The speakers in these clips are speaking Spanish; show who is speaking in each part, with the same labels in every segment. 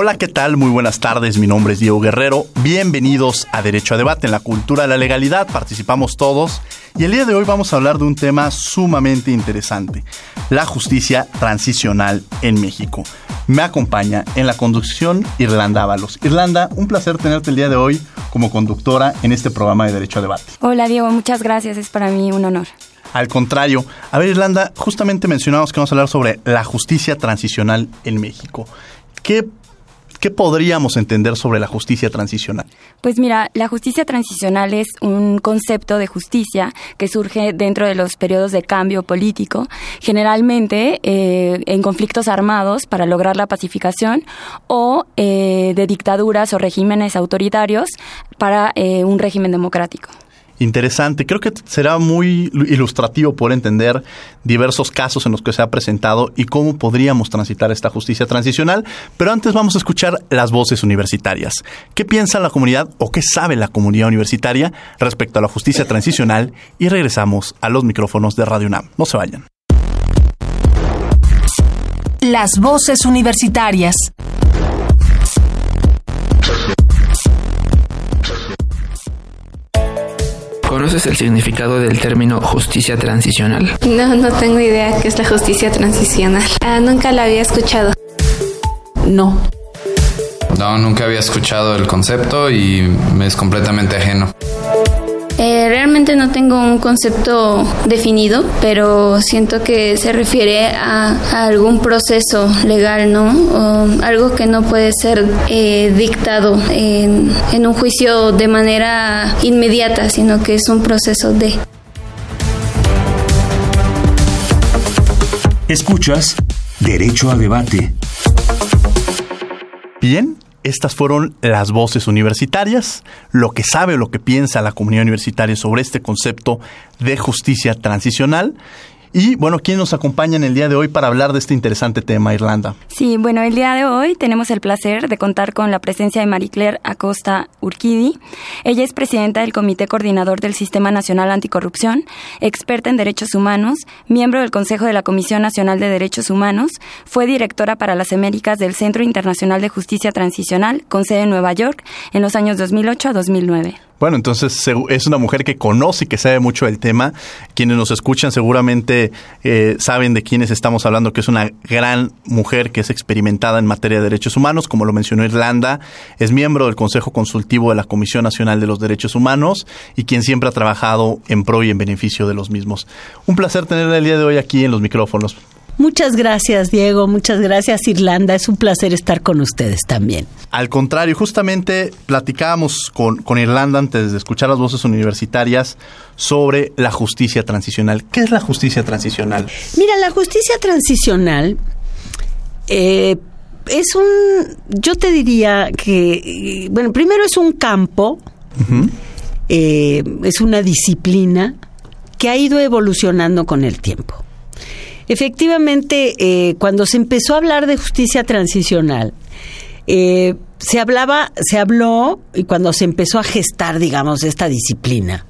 Speaker 1: Hola, ¿qué tal? Muy buenas tardes, mi nombre es Diego Guerrero. Bienvenidos a Derecho a Debate en la cultura de la legalidad, participamos todos y el día de hoy vamos a hablar de un tema sumamente interesante, la justicia transicional en México. Me acompaña en la conducción Irlanda Ábalos. Irlanda, un placer tenerte el día de hoy como conductora en este programa de Derecho a Debate.
Speaker 2: Hola Diego, muchas gracias, es para mí un honor.
Speaker 1: Al contrario, a ver Irlanda, justamente mencionamos que vamos a hablar sobre la justicia transicional en México. ¿Qué, ¿Qué podríamos entender sobre la justicia transicional?
Speaker 2: Pues mira, la justicia transicional es un concepto de justicia que surge dentro de los periodos de cambio político, generalmente eh, en conflictos armados para lograr la pacificación o eh, de dictaduras o regímenes autoritarios para eh, un régimen democrático
Speaker 1: interesante. Creo que será muy ilustrativo por entender diversos casos en los que se ha presentado y cómo podríamos transitar esta justicia transicional. Pero antes vamos a escuchar las voces universitarias. ¿Qué piensa la comunidad o qué sabe la comunidad universitaria respecto a la justicia transicional? Y regresamos a los micrófonos de Radio UNAM. No se vayan.
Speaker 3: Las voces universitarias.
Speaker 4: ¿Conoces el significado del término justicia transicional?
Speaker 5: No, no tengo idea qué es la justicia transicional. Ah, nunca la había escuchado.
Speaker 6: No.
Speaker 7: No, nunca había escuchado el concepto y me es completamente ajeno.
Speaker 5: Eh, realmente no tengo un concepto definido, pero siento que se refiere a, algún proceso legal, ¿no? O algo que no puede ser eh, dictado en, en un juicio de manera inmediata, sino que es un proceso de...
Speaker 8: Escuchas Derecho a Debate.
Speaker 1: Bien, estas fueron las voces universitarias, lo que sabe o lo que piensa la comunidad universitaria sobre este concepto de justicia transicional. Y bueno, ¿quién nos acompaña en el día de hoy para hablar de este interesante tema, Irlanda?
Speaker 2: Sí, bueno, el día de hoy tenemos el placer de contar con la presencia de Marie Claire Acosta Urquidi. Ella es presidenta del Comité Coordinador del Sistema Nacional Anticorrupción, experta en derechos humanos, miembro del Consejo de la Comisión Nacional de Derechos Humanos, fue directora para las Américas del Centro Internacional de Justicia Transicional, con sede en Nueva York, en los años 2008 a 2009.
Speaker 1: Bueno, entonces es una mujer que conoce y que sabe mucho del tema. Quienes nos escuchan seguramente eh, saben de quiénes estamos hablando, que es una gran mujer que es experimentada en materia de derechos humanos, como lo mencionó Irlanda, es miembro del Consejo Consultivo de la Comisión Nacional de los Derechos Humanos y quien siempre ha trabajado en pro y en beneficio de los mismos. Un placer tenerla el día de hoy aquí en los micrófonos.
Speaker 6: Muchas gracias, Diego. Muchas gracias, Irlanda. Es un placer estar con ustedes también.
Speaker 1: Al contrario, justamente platicábamos con, con, Irlanda antes de escuchar las voces universitarias sobre la justicia transicional. ¿Qué es la justicia transicional?
Speaker 6: Mira, la justicia transicional eh, es un, yo te diría que, bueno, primero es un campo, eh, es una disciplina que ha ido evolucionando con el tiempo. Efectivamente, eh, cuando se empezó a hablar de justicia transicional, eh, se hablaba, se habló, y cuando se empezó a gestar, digamos, esta disciplina,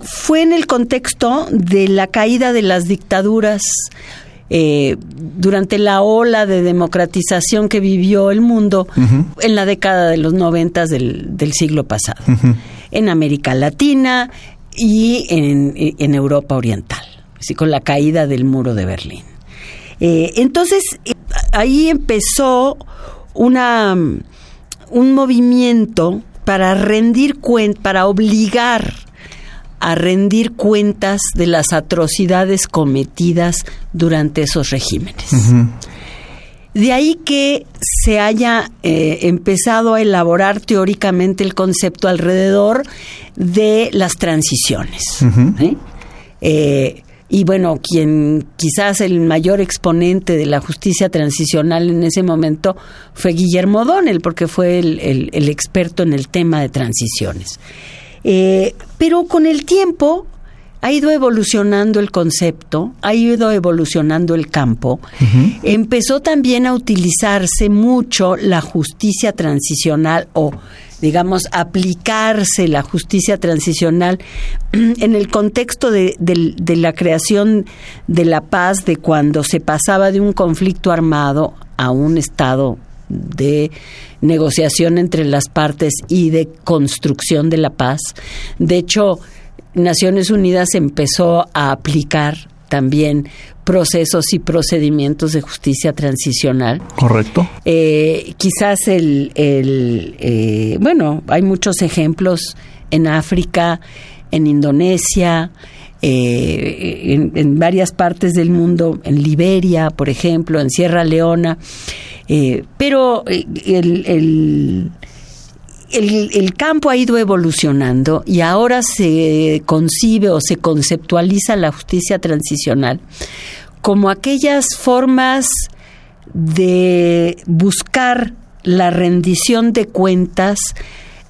Speaker 6: fue en el contexto de la caída de las dictaduras eh, durante la ola de democratización que vivió el mundo en la década de los noventas del, siglo pasado. en América Latina y en, Europa Oriental, así con la caída del muro de Berlín. Eh, entonces, eh, ahí empezó una, un movimiento para rendir cuenta, para obligar a rendir cuentas de las atrocidades cometidas durante esos regímenes. De ahí que se haya eh, empezado a elaborar teóricamente el concepto alrededor de las transiciones. Eh, y bueno, quien quizás el mayor exponente de la justicia transicional en ese momento fue Guillermo Donnell, porque fue el, experto en el tema de transiciones. Eh, pero con el tiempo ha ido evolucionando el concepto, ha ido evolucionando el campo. Empezó también a utilizarse mucho la justicia transicional o digamos, aplicarse la justicia transicional en el contexto de, la creación de la paz, de cuando se pasaba de un conflicto armado a un estado de negociación entre las partes y de construcción de la paz. De hecho, Naciones Unidas empezó a aplicar también procesos y procedimientos de justicia transicional.
Speaker 1: Correcto.
Speaker 6: Eh, quizás el, eh, bueno, hay muchos ejemplos en África, en Indonesia, eh, en, varias partes del mundo, en Liberia, por ejemplo, en Sierra Leona, pero el el, campo ha ido evolucionando y ahora se concibe o se conceptualiza la justicia transicional como aquellas formas de buscar la rendición de cuentas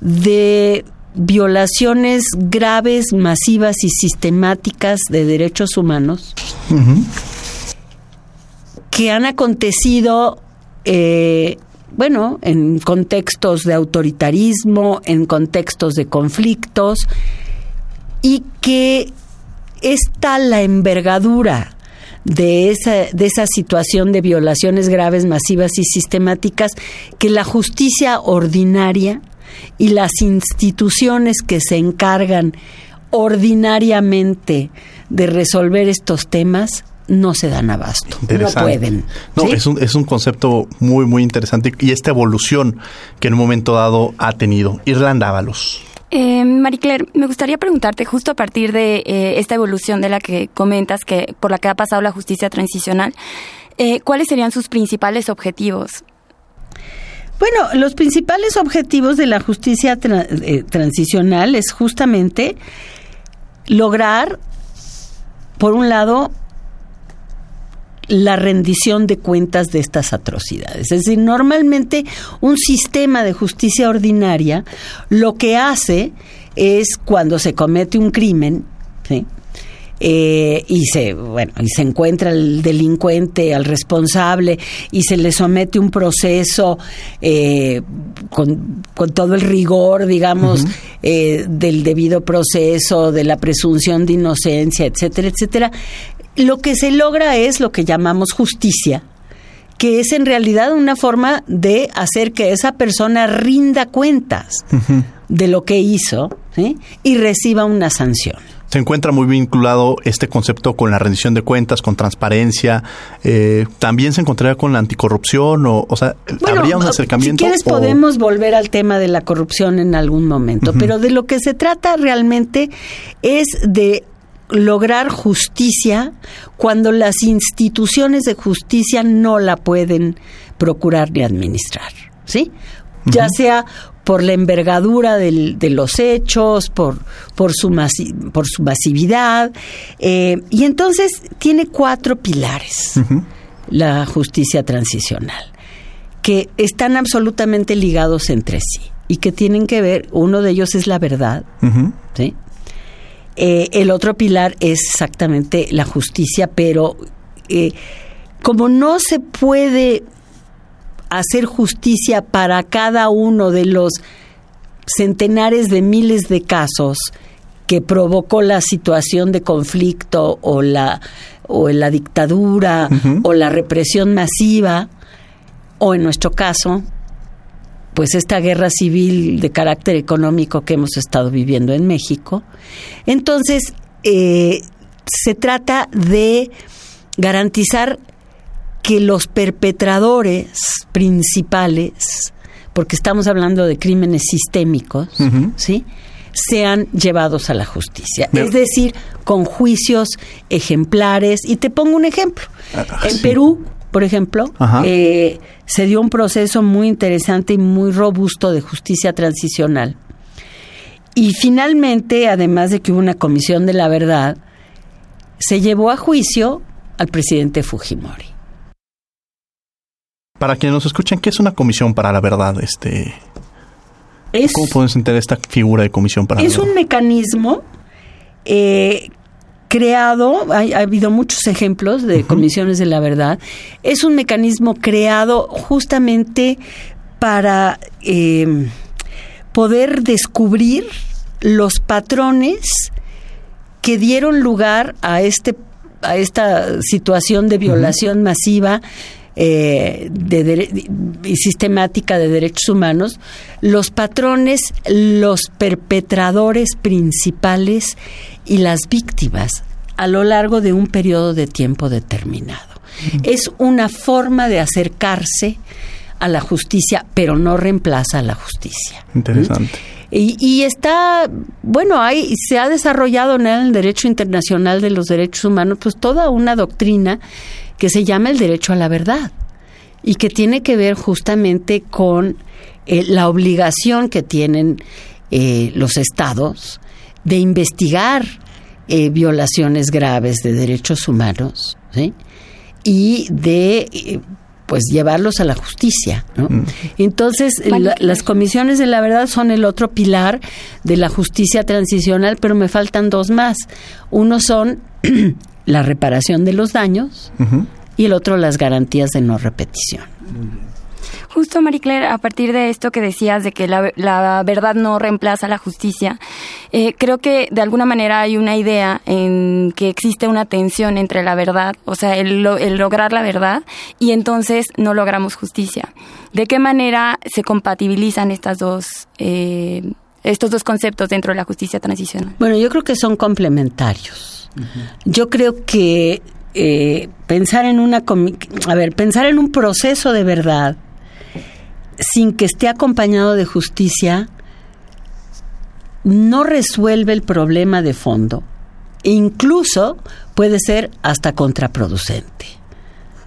Speaker 6: de violaciones graves, masivas y sistemáticas de derechos humanos que han acontecido eh, bueno, en contextos de autoritarismo, en contextos de conflictos, y que es tal la envergadura de esa, de esa situación de violaciones graves, masivas y sistemáticas que la justicia ordinaria y las instituciones que se encargan ordinariamente de resolver estos temas no se dan abasto, no pueden.
Speaker 1: No, es, un, es un concepto muy, muy interesante y esta evolución que en un momento dado ha tenido. Irlanda Ábalos.
Speaker 2: Eh, Marie Claire, me gustaría preguntarte justo a partir de eh, esta evolución de la que comentas, que por la que ha pasado la justicia transicional, eh, ¿cuáles serían sus principales objetivos?
Speaker 6: Bueno, los principales objetivos de la justicia eh, transicional es justamente lograr, por un lado, la rendición de cuentas de estas atrocidades. Es decir, normalmente un sistema de justicia ordinaria lo que hace es cuando se comete un crimen, eh, y se bueno y se encuentra el delincuente al responsable y se le somete un proceso eh, con, todo el rigor digamos eh, del debido proceso de la presunción de inocencia etcétera etcétera lo que se logra es lo que llamamos justicia, que es en realidad una forma de hacer que esa persona rinda cuentas de lo que hizo y reciba una sanción.
Speaker 1: Se encuentra muy vinculado este concepto con la rendición de cuentas, con transparencia. Eh, también se encontraría con la anticorrupción o, o sea, habría un acercamiento.
Speaker 6: Si quieres podemos volver al tema de la corrupción en algún momento, pero de lo que se trata realmente es de lograr justicia cuando las instituciones de justicia no la pueden procurar ni administrar, ¿sí? Ya sea por la envergadura del, de los hechos, por, por, su, por su masividad. Eh, y entonces tiene cuatro pilares la justicia transicional, que están absolutamente ligados entre sí y que tienen que ver, uno de ellos es la verdad, ¿sí? Eh, el otro pilar es exactamente la justicia, pero eh, como no se puede hacer justicia para cada uno de los centenares de miles de casos que provocó la situación de conflicto o la o la dictadura o la represión masiva o en nuestro caso pues esta guerra civil de carácter económico que hemos estado viviendo en México. Entonces, eh, se trata de garantizar que los perpetradores principales, porque estamos hablando de crímenes sistémicos, ¿sí? sean llevados a la justicia. Es decir, con juicios ejemplares. Y te pongo un ejemplo.
Speaker 1: Ah,
Speaker 6: en Perú, por ejemplo, eh, se dio un proceso muy interesante y muy robusto de justicia transicional. Y finalmente, además de que hubo una comisión de la verdad, se llevó a juicio al presidente Fujimori.
Speaker 1: Para quienes nos escuchan, ¿qué es una comisión para la verdad? Este, ¿Cómo podemos entender esta figura de comisión para la
Speaker 6: Es
Speaker 1: verdad?
Speaker 6: un mecanismo eh, creado, ha, ha habido muchos ejemplos de comisiones de la verdad, es un mecanismo creado justamente para eh, poder descubrir los patrones que dieron lugar a este a esta situación de violación masiva eh, de dere- y sistemática de derechos humanos, los patrones, los perpetradores principales y las víctimas a lo largo de un periodo de tiempo determinado. Es una forma de acercarse a la justicia, pero no reemplaza a la justicia.
Speaker 1: Interesante.
Speaker 6: Y, y está, bueno, hay, se ha desarrollado en el derecho internacional de los derechos humanos, pues toda una doctrina que se llama el derecho a la verdad y que tiene que ver justamente con eh, la obligación que tienen eh, los estados de investigar eh, violaciones graves de derechos humanos ¿sí? y de eh, pues llevarlos a la justicia. ¿no? Entonces, la- las comisiones de la verdad son el otro pilar de la justicia transicional, pero me faltan dos más. Uno son la reparación de los daños y el otro las garantías de no repetición.
Speaker 2: Justo, Marie Claire, a partir de esto que decías de que la, la verdad no reemplaza la justicia, eh, creo que de alguna manera hay una idea en que existe una tensión entre la verdad, o sea, el, lo- el lograr la verdad, y entonces no logramos justicia. ¿De qué manera se compatibilizan estas dos, eh, estos dos conceptos dentro de la justicia transicional?
Speaker 6: Bueno, yo creo que son complementarios. Yo creo que eh, pensar en una, a ver, pensar en un proceso de verdad sin que esté acompañado de justicia no resuelve el problema de fondo e incluso puede ser hasta contraproducente.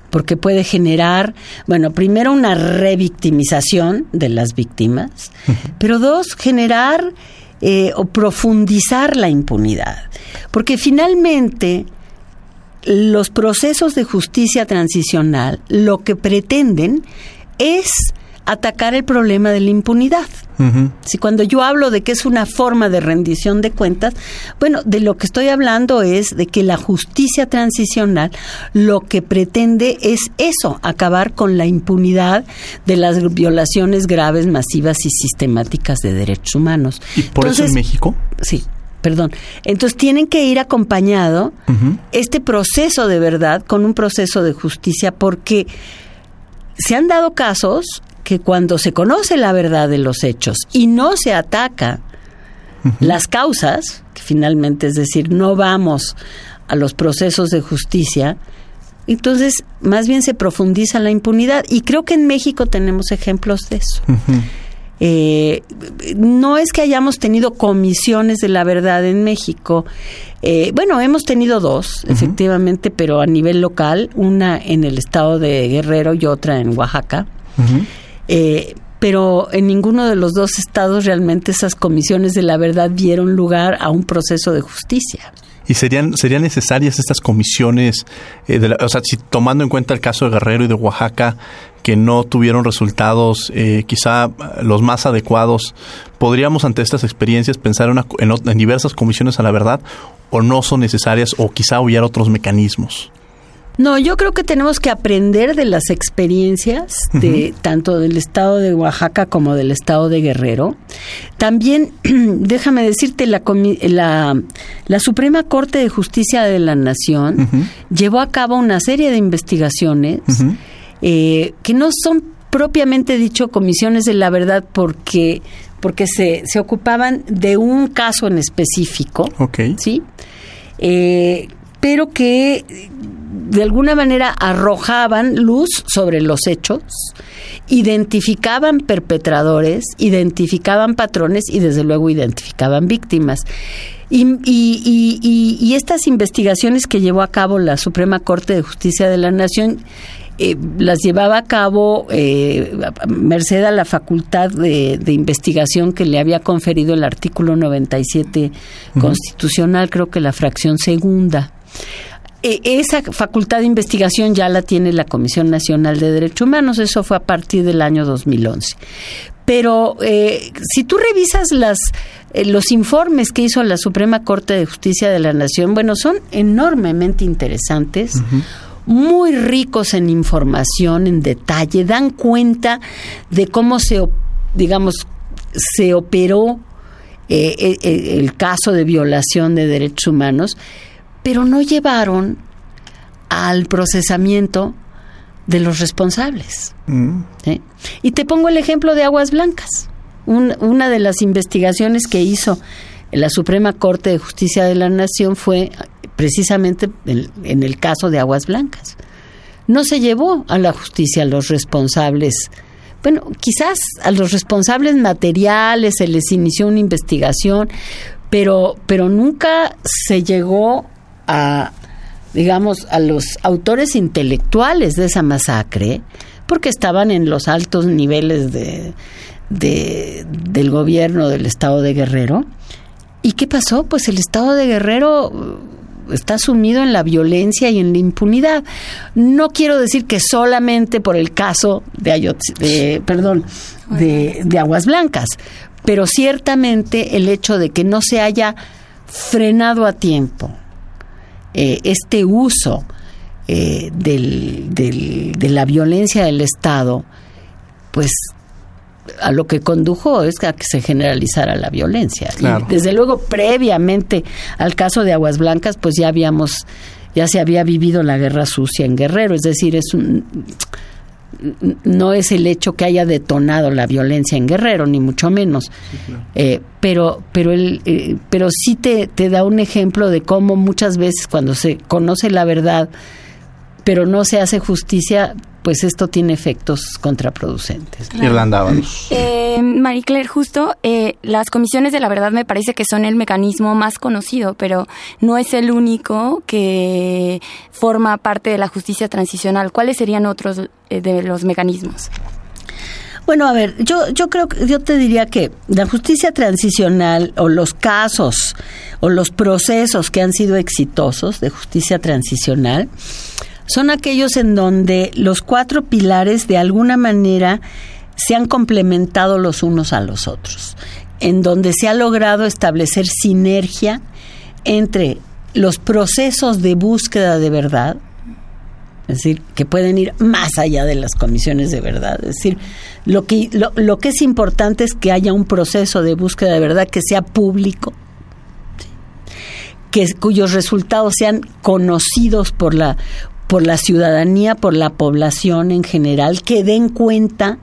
Speaker 6: Porque puede generar, bueno, primero una revictimización de las víctimas, pero dos, generar eh, o profundizar la impunidad. Porque finalmente los procesos de justicia transicional lo que pretenden es atacar el problema de la impunidad. Si cuando yo hablo de que es una forma de rendición de cuentas, bueno, de lo que estoy hablando es de que la justicia transicional lo que pretende es eso, acabar con la impunidad de las violaciones graves, masivas y sistemáticas de derechos humanos.
Speaker 1: ¿Y por eso en México?
Speaker 6: Sí, perdón. Entonces tienen que ir acompañado este proceso de verdad con un proceso de justicia porque se han dado casos que cuando se conoce la verdad de los hechos y no se ataca las causas, que finalmente es decir, no vamos a los procesos de justicia, entonces más bien se profundiza la impunidad y creo que en México tenemos ejemplos de eso. Eh, no es que hayamos tenido comisiones de la verdad en México. Eh, bueno, hemos tenido dos, efectivamente, pero a nivel local, una en el estado de Guerrero y otra en Oaxaca. Eh, pero en ninguno de los dos estados realmente esas comisiones de la verdad dieron lugar a un proceso de justicia.
Speaker 1: ¿Y serían, serían necesarias estas comisiones, eh, de la- o sea, si tomando en cuenta el caso de Guerrero y de Oaxaca, que no tuvieron resultados eh, quizá los más adecuados, ¿podríamos ante estas experiencias pensar en, una- en en diversas comisiones a la verdad o no son necesarias o quizá hubiera otros mecanismos?
Speaker 6: No, yo creo que tenemos que aprender de las experiencias de tanto del estado de Oaxaca como del estado de Guerrero. También, déjame decirte, la, la, la Suprema Corte de Justicia de la Nación llevó a cabo una serie de investigaciones eh, que no son propiamente dicho comisiones de la verdad porque, porque se, se ocupaban de un caso en específico.
Speaker 1: Ok.
Speaker 6: ¿Sí? Eh, pero que de alguna manera arrojaban luz sobre los hechos, identificaban perpetradores, identificaban patrones y desde luego identificaban víctimas. Y, y, y, y, estas investigaciones que llevó a cabo la Suprema Corte de Justicia de la Nación eh, las llevaba a cabo eh, merced a la facultad de, de, investigación que le había conferido el artículo 97 uh -huh. constitucional, creo que la fracción segunda. E, esa facultad de investigación ya la tiene la Comisión Nacional de Derechos Humanos, eso fue a partir del año 2011. Pero eh, si tú revisas las, eh, los informes que hizo la Suprema Corte de Justicia de la Nación, bueno, son enormemente interesantes. Uh -huh muy ricos en información, en detalle, dan cuenta de cómo se, digamos, se operó eh, el caso de violación de derechos humanos, pero no llevaron al procesamiento de los responsables. Mm. ¿sí? Y te pongo el ejemplo de Aguas Blancas, Un, una de las investigaciones que hizo la Suprema Corte de Justicia de la Nación fue precisamente en, en, el caso de Aguas Blancas. No se llevó a la justicia a los responsables. Bueno, quizás a los responsables materiales se les inició una investigación, pero, pero nunca se llegó a, digamos, a los autores intelectuales de esa masacre, porque estaban en los altos niveles de, de, del gobierno del Estado de Guerrero. ¿Y qué pasó? Pues el Estado de Guerrero está sumido en la violencia y en la impunidad. No quiero decir que solamente por el caso de, de perdón, de, de, Aguas Blancas, pero ciertamente el hecho de que no se haya frenado a tiempo eh, este uso eh, del, del, de la violencia del Estado, pues a lo que condujo es a que se generalizara la violencia.
Speaker 1: Claro.
Speaker 6: Y desde luego, previamente al caso de Aguas Blancas, pues ya habíamos, ya se había vivido la guerra sucia en Guerrero, es decir, es un no es el hecho que haya detonado la violencia en Guerrero, ni mucho menos. Sí, claro. eh, pero, pero, el, eh, pero sí te, te da un ejemplo de cómo muchas veces cuando se conoce la verdad, pero no se hace justicia, pues esto tiene efectos contraproducentes.
Speaker 1: Claro. Irlanda, vamos.
Speaker 2: Eh, Marie Claire, justo eh, las comisiones de la verdad me parece que son el mecanismo más conocido, pero no es el único que forma parte de la justicia transicional. ¿Cuáles serían otros eh, de los mecanismos?
Speaker 6: Bueno, a ver, yo, yo creo que yo te diría que la justicia transicional o los casos o los procesos que han sido exitosos de justicia transicional son aquellos en donde los cuatro pilares de alguna manera se han complementado los unos a los otros, en donde se ha logrado establecer sinergia entre los procesos de búsqueda de verdad, es decir, que pueden ir más allá de las comisiones de verdad. Es decir, lo que, lo, lo que es importante es que haya un proceso de búsqueda de verdad que sea público, que, cuyos resultados sean conocidos por la, por la ciudadanía, por la población en general, que den cuenta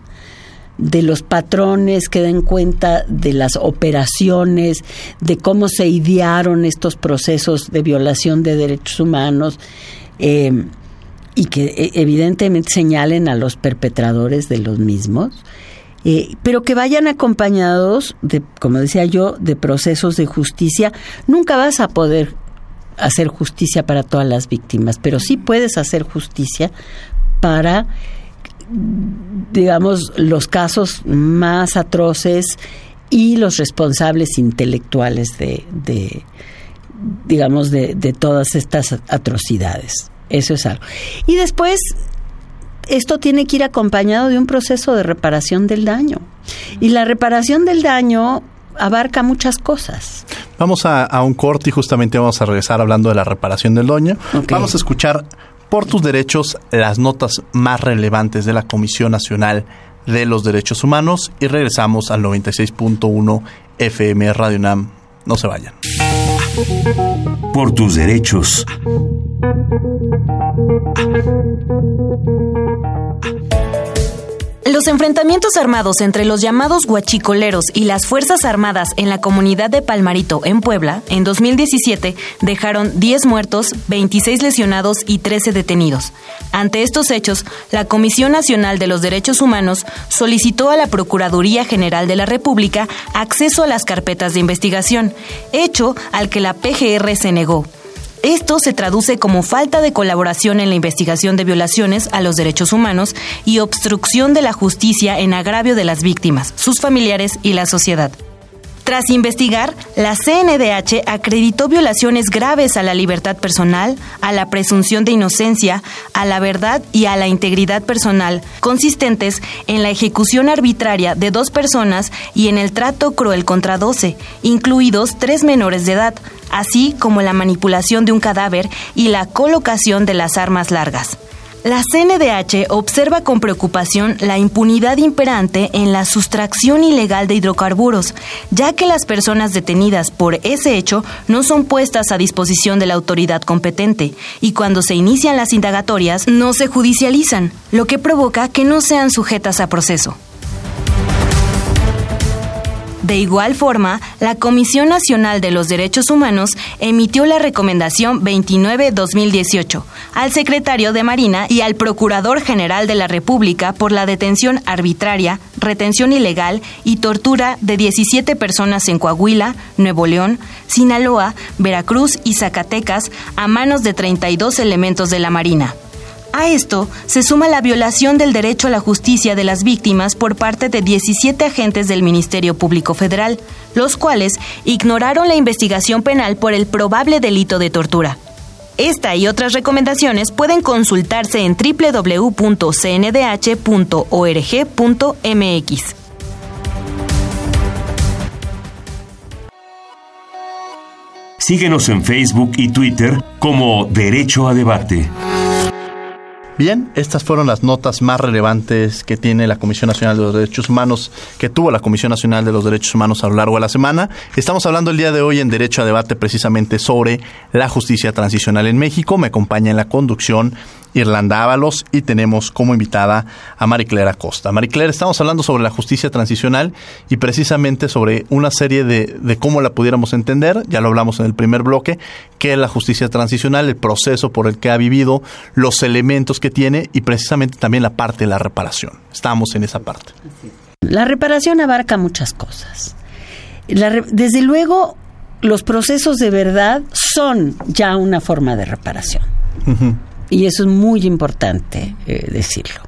Speaker 6: de los patrones, que den cuenta de las operaciones, de cómo se idearon estos procesos de violación de derechos humanos eh, y que evidentemente señalen a los perpetradores de los mismos. Eh, pero que vayan acompañados de, como decía yo, de procesos de justicia. Nunca vas a poder hacer justicia para todas las víctimas, pero sí puedes hacer justicia para, digamos, los casos más atroces y los responsables intelectuales de, digamos, de, todas estas atrocidades. Eso es algo. Y después, esto tiene que ir acompañado de un proceso de reparación del daño. Y la reparación del daño abarca muchas cosas.
Speaker 1: Vamos a, a, un corte y justamente vamos a regresar hablando de la reparación del daño. Okay. Vamos a escuchar por tus derechos las notas más relevantes de la Comisión Nacional de los Derechos Humanos y regresamos al 96.1 FM Radio Nam. No se vayan.
Speaker 8: Por tus derechos.
Speaker 9: Los enfrentamientos armados entre los llamados huachicoleros y las Fuerzas Armadas en la comunidad de Palmarito, en Puebla, en 2017 dejaron 10 muertos, 26 lesionados y 13 detenidos. Ante estos hechos, la Comisión Nacional de los Derechos Humanos solicitó a la Procuraduría General de la República acceso a las carpetas de investigación, hecho al que la PGR se negó. Esto se traduce como falta de colaboración en la investigación de violaciones a los derechos humanos y obstrucción de la justicia en agravio de las víctimas, sus familiares y la sociedad. Tras investigar, la CNDH acreditó violaciones graves a la libertad personal, a la presunción de inocencia, a la verdad y a la integridad personal, consistentes en la ejecución arbitraria de dos personas y en el trato cruel contra doce, incluidos tres menores de edad, así como la manipulación de un cadáver y la colocación de las armas largas. La CNDH observa con preocupación la impunidad imperante en la sustracción ilegal de hidrocarburos, ya que las personas detenidas por ese hecho no son puestas a disposición de la autoridad competente y cuando se inician las indagatorias no se judicializan, lo que provoca que no sean sujetas a proceso. De igual forma, la Comisión Nacional de los Derechos Humanos emitió la Recomendación 29-2018 al secretario de Marina y al Procurador General de la República por la detención arbitraria, retención ilegal y tortura de 17 personas en Coahuila, Nuevo León, Sinaloa, Veracruz y Zacatecas a manos de 32 elementos de la Marina. A esto se suma la violación del derecho a la justicia de las víctimas por parte de 17 agentes del Ministerio Público Federal, los cuales ignoraron la investigación penal por el probable delito de tortura. Esta y otras recomendaciones pueden consultarse en www.cndh.org.mx.
Speaker 8: Síguenos en Facebook y Twitter como Derecho a Debate.
Speaker 1: Bien, estas fueron las notas más relevantes que tiene la Comisión Nacional de los Derechos Humanos, que tuvo la Comisión Nacional de los Derechos Humanos a lo largo de la semana. Estamos hablando el día de hoy en Derecho a Debate precisamente sobre la justicia transicional en México. Me acompaña en la conducción Irlanda Ábalos y tenemos como invitada a Mariclera Acosta. Mariclera, estamos hablando sobre la justicia transicional y precisamente sobre una serie de, de cómo la pudiéramos entender, ya lo hablamos en el primer bloque, qué es la justicia transicional, el proceso por el que ha vivido, los elementos que tiene y precisamente también la parte de la reparación. Estamos en esa parte.
Speaker 6: La reparación abarca muchas cosas. desde luego, los procesos de verdad son ya una forma de reparación. Y eso es muy importante eh, decirlo.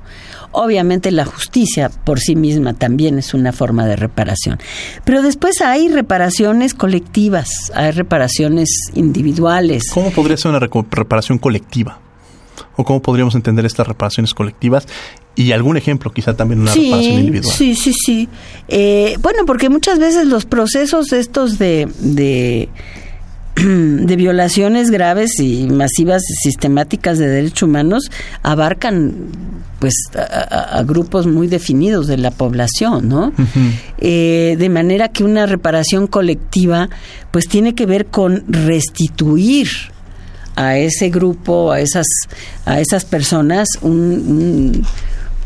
Speaker 6: Obviamente la justicia por sí misma también es una forma de reparación. Pero después hay reparaciones colectivas, hay reparaciones individuales.
Speaker 1: ¿Cómo podría ser una reparación colectiva? ¿O cómo podríamos entender estas reparaciones colectivas? Y algún ejemplo, quizá también una reparación individual.
Speaker 6: Sí, sí, sí. Eh, bueno, porque muchas veces los procesos estos de, de de violaciones graves y masivas sistemáticas de derechos humanos abarcan pues a, grupos muy definidos de la población, ¿no? Eh, de manera que una reparación colectiva pues tiene que ver con restituir a ese grupo, a esas, a esas personas un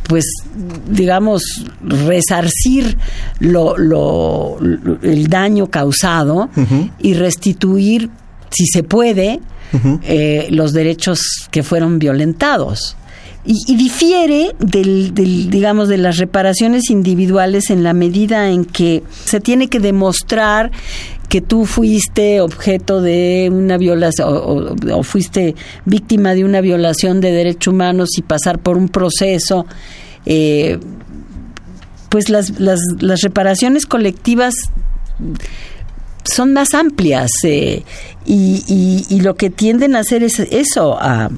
Speaker 6: pues digamos resarcir lo, lo, el daño causado y restituir si se puede eh, los derechos que fueron violentados y, difiere del, digamos de las reparaciones individuales en la medida en que se tiene que demostrar que tú fuiste objeto de una violación o, fuiste víctima de una violación de derechos humanos y pasar por un proceso eh, pues las, las, las reparaciones colectivas son más amplias eh, y, y, lo que tienden a hacer es eso, a,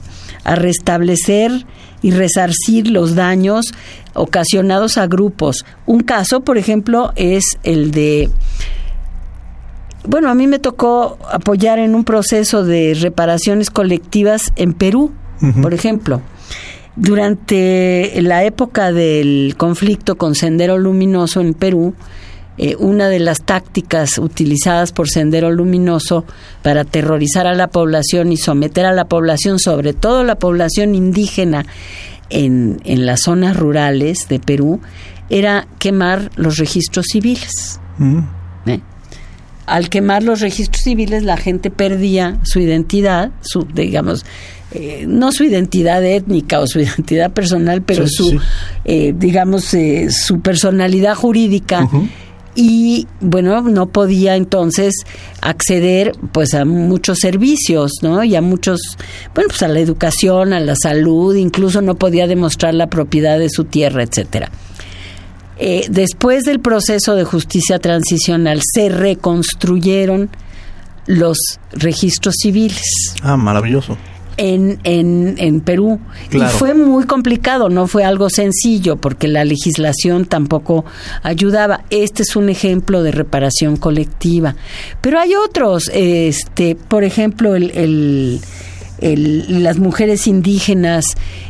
Speaker 6: a restablecer y resarcir los daños ocasionados a grupos. Un caso, por ejemplo, es el de bueno, a mí me tocó apoyar en un proceso de reparaciones colectivas en Perú, por ejemplo. Durante la época del conflicto con Sendero Luminoso en Perú, eh, una de las tácticas utilizadas por Sendero Luminoso para aterrorizar a la población y someter a la población, sobre todo la población indígena, en, en las zonas rurales de Perú era quemar los registros civiles. ¿eh? Al quemar los registros civiles la gente perdía su identidad, su digamos eh, no su identidad étnica o su identidad personal, pero su eh, digamos eh, su personalidad jurídica. Y bueno, no podía entonces acceder pues a muchos servicios, ¿no? Y a muchos, bueno, pues a la educación, a la salud, incluso no podía demostrar la propiedad de su tierra, etcétera. Eh, después del proceso de justicia transicional se reconstruyeron los registros civiles.
Speaker 1: Ah, maravilloso.
Speaker 6: En, en, en Perú. Y fue muy complicado, no fue algo sencillo, porque la legislación tampoco ayudaba. Este es un ejemplo de reparación colectiva. Pero hay otros, este, por ejemplo, el, el, las mujeres indígenas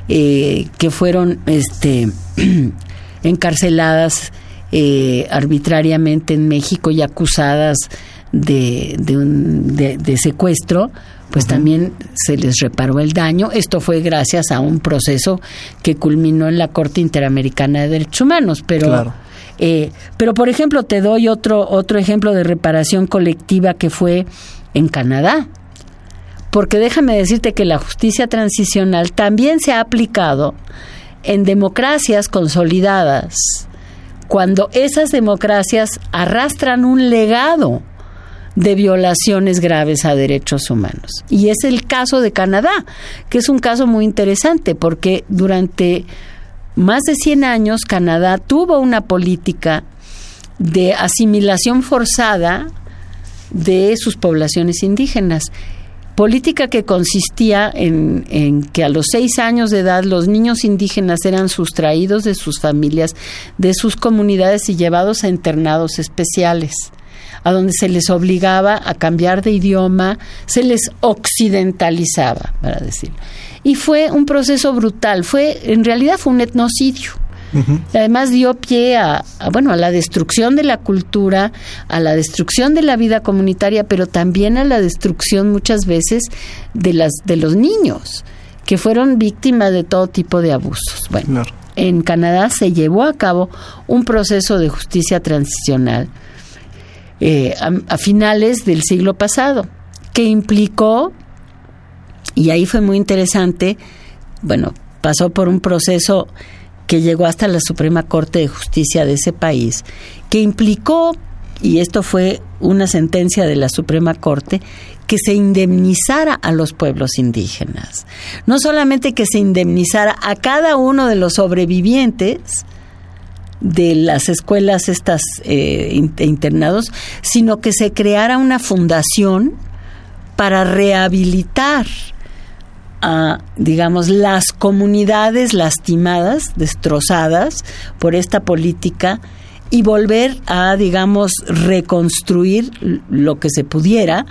Speaker 6: eh, que fueron este encarceladas eh, arbitrariamente en México y acusadas de, de, un, de, secuestro, pues también se les reparó el daño. Esto fue gracias a un proceso que culminó en la Corte Interamericana de Derechos Humanos, pero... Eh, pero por ejemplo te doy otro otro ejemplo de reparación colectiva que fue en Canadá. Porque déjame decirte que la justicia transicional también se ha aplicado en democracias consolidadas, cuando esas democracias arrastran un legado de violaciones graves a derechos humanos. Y es el caso de Canadá, que es un caso muy interesante porque durante más de 100 años Canadá tuvo una política de asimilación forzada de sus poblaciones indígenas política que consistía en, que a los seis años de edad los niños indígenas eran sustraídos de sus familias, de sus comunidades y llevados a internados especiales a donde se les obligaba a cambiar de idioma, se les occidentalizaba, para decirlo. Y fue un proceso brutal, fue en realidad fue un etnocidio Además dio pie a, bueno, a la destrucción de la cultura, a la destrucción de la vida comunitaria, pero también a la destrucción muchas veces de las de los niños que fueron víctimas de todo tipo de abusos. Bueno, en Canadá se llevó a cabo un proceso de justicia transicional eh, a finales del siglo pasado que implicó y ahí fue muy interesante, bueno, pasó por un proceso que llegó hasta la Suprema Corte de Justicia de ese país, que implicó, y esto fue una sentencia de la Suprema Corte, que se indemnizara a los pueblos indígenas. No solamente que se indemnizara a cada uno de los sobrevivientes de las escuelas estas eh, internados, sino que se creara una fundación para rehabilitar digamos, las comunidades lastimadas, destrozadas por esta política y volver a, digamos, reconstruir lo que se pudiera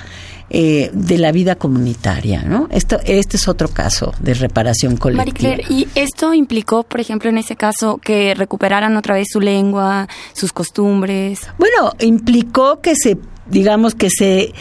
Speaker 6: eh, de la vida comunitaria, ¿no? Esto, este es otro caso de reparación colectiva.
Speaker 2: ¿y esto implicó, por ejemplo, en ese caso, que recuperaran otra vez su lengua, sus costumbres?
Speaker 6: Bueno, implicó que se, digamos, que se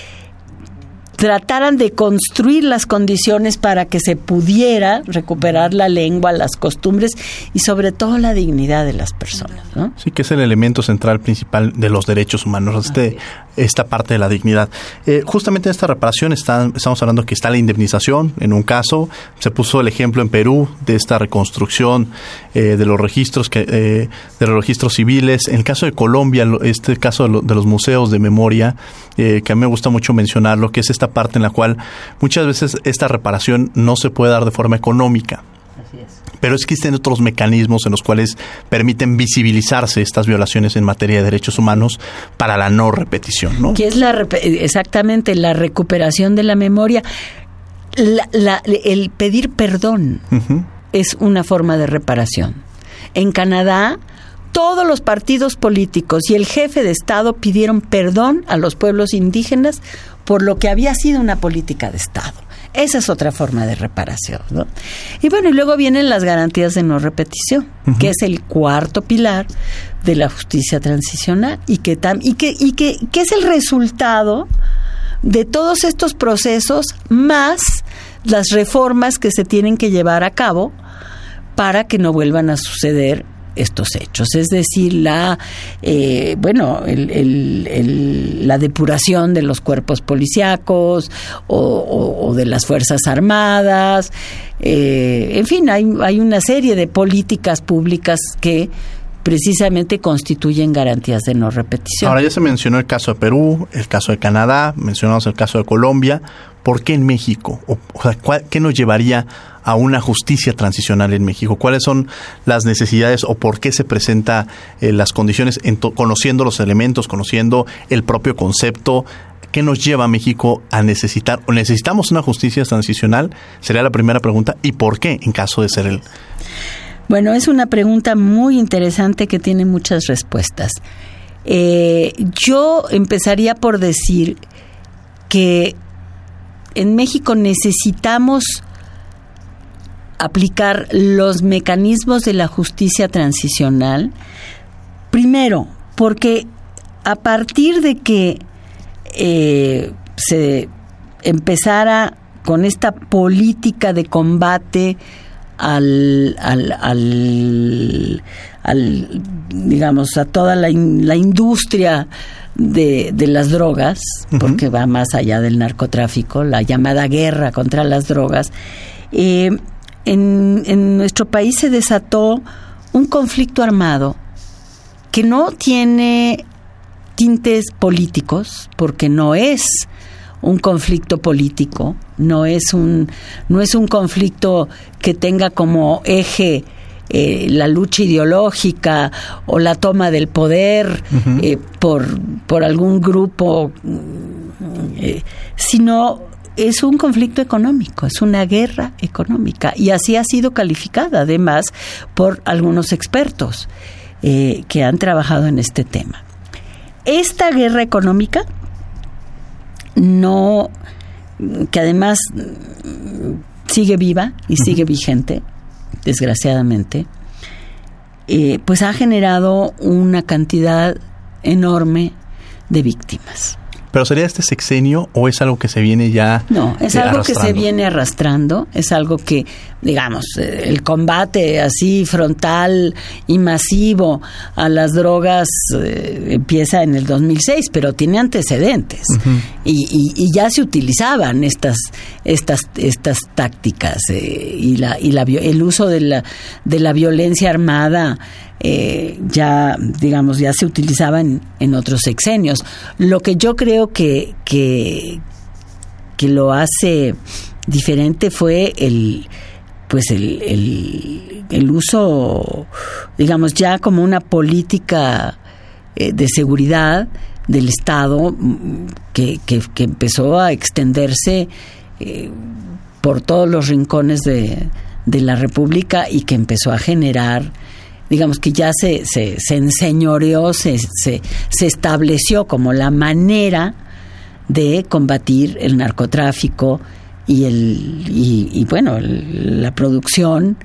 Speaker 6: trataran de construir las condiciones para que se pudiera recuperar la lengua, las costumbres y sobre todo la dignidad de las personas. ¿no?
Speaker 1: Sí, que es el elemento central principal de los derechos humanos, este, esta parte de la dignidad. Eh, justamente en esta reparación estamos hablando que está la indemnización, en un caso, se puso el ejemplo en Perú de esta reconstrucción eh, de los registros que, eh, de los registros civiles. En el caso de Colombia, este caso de, de los museos de memoria, que a mí me gusta mucho mencionarlo, que es esta parte en la cual muchas veces esta reparación no se puede dar de forma económica. Pero existen otros mecanismos en los cuales permiten visibilizarse estas violaciones en materia de derechos humanos para la no repetición, ¿no?
Speaker 6: Que es la exactamente la recuperación de la memoria, el pedir perdón es una forma de reparación. En Canadá todos los partidos políticos y el jefe de Estado pidieron perdón a los pueblos indígenas por lo que había sido una política de Estado. Esa es otra forma de reparación, ¿no? Y bueno, y luego vienen las garantías de no repetición, que es el cuarto pilar de la justicia transicional y que, y que, y que, que es el resultado de todos estos procesos más las reformas que se tienen que llevar a cabo para que no vuelvan a suceder estos hechos, es decir, la eh, bueno, la depuración de los cuerpos policíacos o, de las fuerzas armadas, eh, en fin, hay, hay una serie de políticas públicas que precisamente constituyen garantías de no repetición.
Speaker 1: Ahora ya se mencionó el caso de Perú, el caso de Canadá, mencionamos el caso de Colombia. ¿Por qué en México? O, ¿Qué nos llevaría a una justicia transicional en México? ¿Cuáles son las necesidades o por qué se presenta eh, las condiciones, conociendo los elementos, conociendo el propio concepto? ¿Qué nos lleva a México a necesitar o necesitamos una justicia transicional? Sería la primera pregunta. ¿Y por qué en caso de ser el...
Speaker 6: Bueno, es una pregunta muy interesante que tiene muchas respuestas. Eh, yo empezaría por decir que en México necesitamos aplicar los mecanismos de la justicia transicional, primero, porque a partir de que eh, se empezara con esta política de combate al, al, digamos, a toda la, industria de, las drogas, porque va más allá del narcotráfico, la llamada guerra contra las drogas, eh, en, en nuestro país se desató un conflicto armado que no tiene tintes políticos, porque no es un conflicto político, no es un, no es un conflicto que tenga como eje eh, la lucha ideológica o la toma del poder eh, por, por algún grupo, eh, sino es un conflicto económico, es una guerra económica y así ha sido calificada además por algunos expertos que han trabajado en este tema. Esta guerra económica no, que además sigue viva y sigue vigente, desgraciadamente, eh, pues ha generado una cantidad enorme de víctimas.
Speaker 1: ¿Pero sería este sexenio o es algo que se viene ya?
Speaker 6: No, es algo que se viene arrastrando, es algo que, digamos, eh, el combate así frontal y masivo a las drogas eh, empieza en el 2006, pero tiene antecedentes y, ya se utilizaban estas estas estas tácticas eh, y la y la el uso de la de la violencia armada eh, ya, digamos, ya se utilizaba en, otros sexenios. Lo que yo creo que, que, que lo hace diferente fue el pues el, el, uso, digamos, ya como una política eh, de seguridad del Estado mm, que, que, empezó a extenderse eh, por todos los rincones de, de la República y que empezó a generar digamos que ya se, se, se enseñoreó, se, se, se estableció como la manera de combatir el narcotráfico y el y, bueno la producción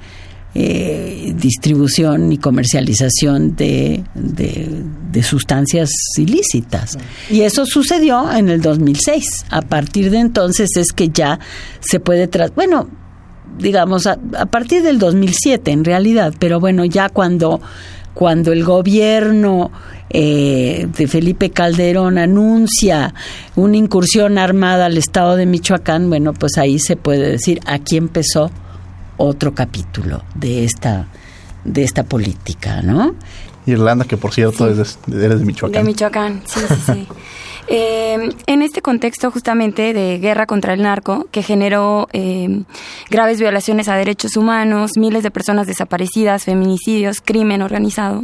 Speaker 6: eh, distribución y comercialización de, de, sustancias ilícitas. Y eso sucedió en el 2006. A partir de entonces es que ya se puede... Bueno, digamos, a, partir del 2007 en realidad, pero bueno, ya cuando, cuando el gobierno eh, de Felipe Calderón anuncia una incursión armada al estado de Michoacán, bueno, pues ahí se puede decir, aquí empezó otro capítulo de esta, de esta política, ¿no?
Speaker 1: Irlanda, que por cierto eres, eres, de Michoacán.
Speaker 2: De Michoacán, sí, sí, sí. Eh, en este contexto justamente de guerra contra el narco, que generó eh, graves violaciones a derechos humanos, miles de personas desaparecidas, feminicidios, crimen organizado,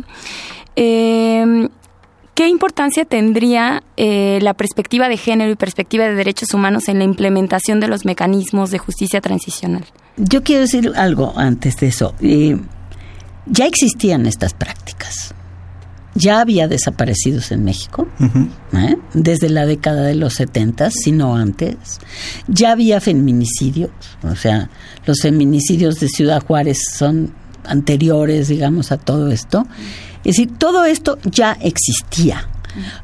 Speaker 2: eh, ¿qué importancia tendría la perspectiva de género y perspectiva de derechos humanos en la implementación de los mecanismos de justicia transicional?
Speaker 6: Yo quiero decir algo antes de eso. ya existían estas prácticas ya había desaparecidos en México, ¿eh? desde la década de los 70, si no antes. Ya había feminicidios, o sea, los feminicidios de Ciudad Juárez son anteriores, digamos, a todo esto. Es decir, todo esto ya existía.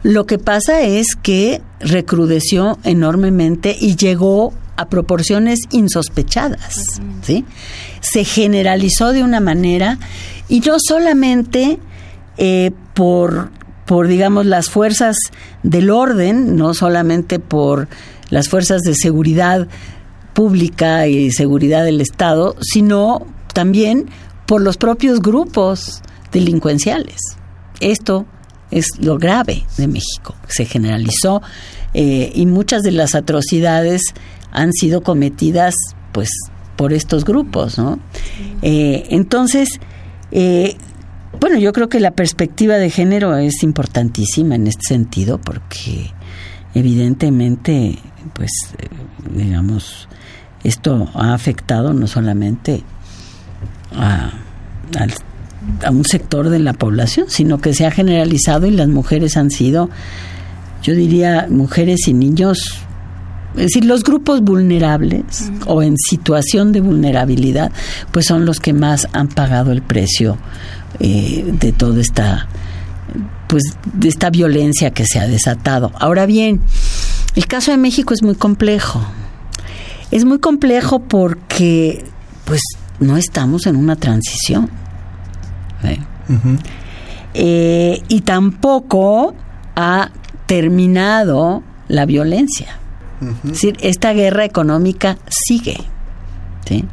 Speaker 6: Lo que pasa es que recrudeció enormemente y llegó a proporciones insospechadas, ¿sí? Se generalizó de una manera y no solamente eh, por, por, digamos, las fuerzas del orden, no solamente por las fuerzas de seguridad pública y seguridad del Estado, sino también por los propios grupos delincuenciales. Esto es lo grave de México. Se generalizó eh, y muchas de las atrocidades han sido cometidas pues por estos grupos, ¿no? Eh, entonces, eh, bueno, yo creo que la perspectiva de género es importantísima en este sentido porque evidentemente, pues, digamos, esto ha afectado no solamente a, a un sector de la población, sino que se ha generalizado y las mujeres han sido yo diría mujeres y niños, es decir, los grupos vulnerables o en situación de vulnerabilidad, pues son los que más han pagado el precio eh, de toda esta pues de esta violencia que se ha desatado. Ahora bien, el caso de México es muy complejo. Es muy complejo porque pues no estamos en una transición. ¿eh? Eh, y tampoco ha terminado la violencia. Es decir, esta guerra económica sigue. ¿sí?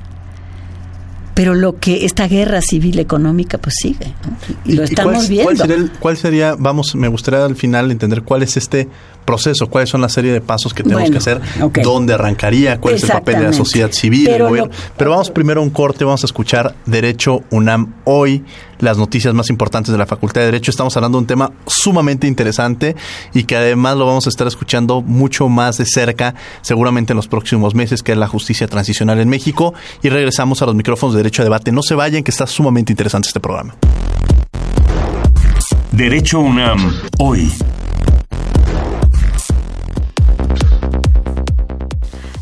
Speaker 6: Pero lo que esta guerra civil económica pues sigue. Y lo estamos viendo.
Speaker 1: ¿cuál sería, ¿Cuál sería, vamos, me gustaría al final entender cuál es este proceso, cuáles son la serie de pasos que tenemos que hacer, dónde arrancaría, cuál es el papel de la sociedad civil, Pero, gobierno. Pero vamos primero a un corte, vamos a escuchar Derecho UNAM hoy, las noticias más importantes de la Facultad de Derecho. Estamos hablando de un tema sumamente interesante y que además lo vamos a estar escuchando mucho más de cerca, seguramente en los próximos meses, que es la justicia transicional en México. Y regresamos a los micrófonos de Derecho a Debate. No se vayan, que está sumamente interesante este programa.
Speaker 8: Derecho UNAM, hoy.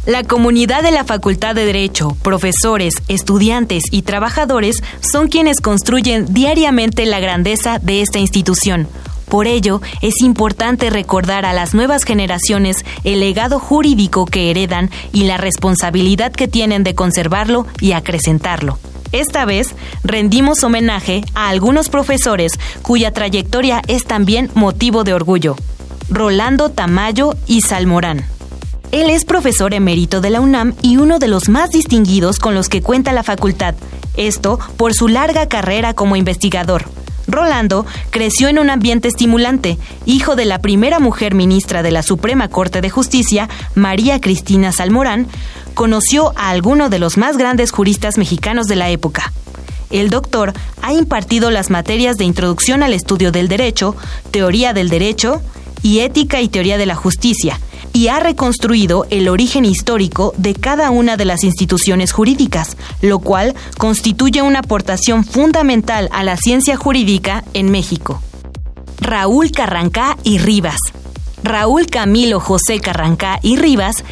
Speaker 9: La comunidad de la Facultad de Derecho, profesores, estudiantes y trabajadores son quienes construyen diariamente la grandeza de esta institución. Por ello, es importante recordar a las nuevas generaciones el legado jurídico que heredan y la responsabilidad que tienen de conservarlo y acrecentarlo. Esta vez rendimos homenaje a algunos profesores cuya trayectoria es también motivo de orgullo. Rolando Tamayo y Salmorán. Él es profesor emérito de la UNAM y uno de los más distinguidos con los que cuenta la facultad, esto por su larga carrera como investigador. Rolando creció en un ambiente estimulante, hijo de la primera mujer ministra de la Suprema Corte de Justicia, María Cristina Salmorán, conoció a alguno de los más grandes juristas mexicanos de la época. El doctor ha impartido las materias de Introducción al Estudio del Derecho, Teoría del Derecho y Ética y Teoría de la Justicia, y ha reconstruido el origen histórico de cada una de las instituciones jurídicas, lo cual constituye una aportación fundamental a la ciencia jurídica en México. Raúl Carrancá y Rivas. Raúl Camilo José Carrancá y Rivas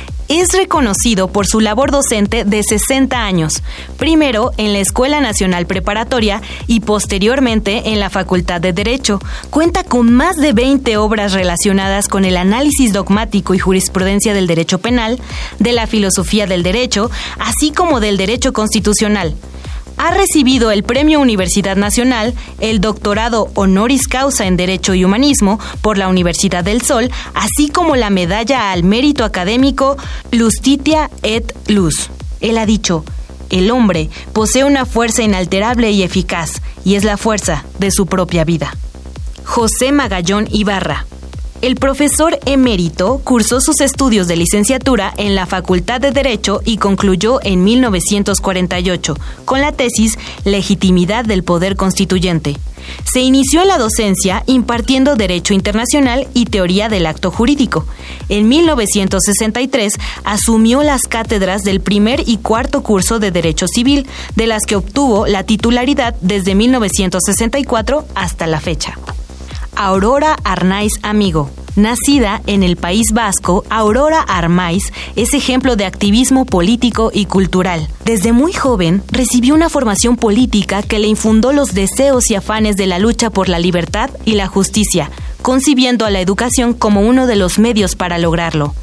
Speaker 9: es reconocido por su labor docente de 60 años, primero en la Escuela Nacional Preparatoria y posteriormente en la Facultad de Derecho. Cuenta con más de 20 obras relacionadas con el análisis dogmático y jurisprudencia del derecho penal, de la filosofía del derecho, así como del derecho constitucional ha recibido el Premio Universidad Nacional, el doctorado honoris causa en Derecho y Humanismo por la Universidad del Sol, así como la medalla al mérito académico Lustitia et Luz. Él ha dicho, el hombre posee una fuerza inalterable y eficaz, y es la fuerza de su propia vida. José Magallón Ibarra, el profesor emérito cursó sus estudios de licenciatura en la Facultad de Derecho y concluyó en 1948 con la tesis Legitimidad del Poder Constituyente. Se inició en la docencia impartiendo Derecho Internacional y Teoría del Acto Jurídico. En 1963 asumió las cátedras del primer y cuarto curso de Derecho Civil, de las que obtuvo la titularidad desde 1964 hasta la fecha. Aurora Arnaiz Amigo. Nacida en el País Vasco, Aurora Armaiz es ejemplo de activismo político y cultural. Desde muy joven recibió una formación política que le infundó los deseos y afanes de la lucha por la libertad y la justicia, concibiendo a la educación como uno de los medios para lograrlo.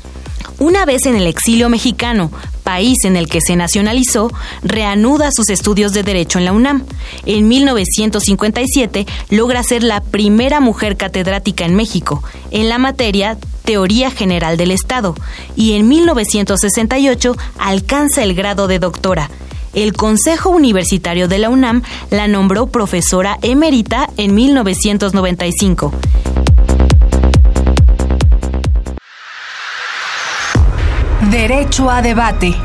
Speaker 9: Una vez en el exilio mexicano, país en el que se nacionalizó, reanuda sus estudios de Derecho en la UNAM. En 1957 logra ser la primera mujer catedrática en México en la materia Teoría General del Estado y en 1968 alcanza el grado de doctora. El Consejo Universitario de la UNAM la nombró profesora emérita en 1995.
Speaker 3: Derecho a debate.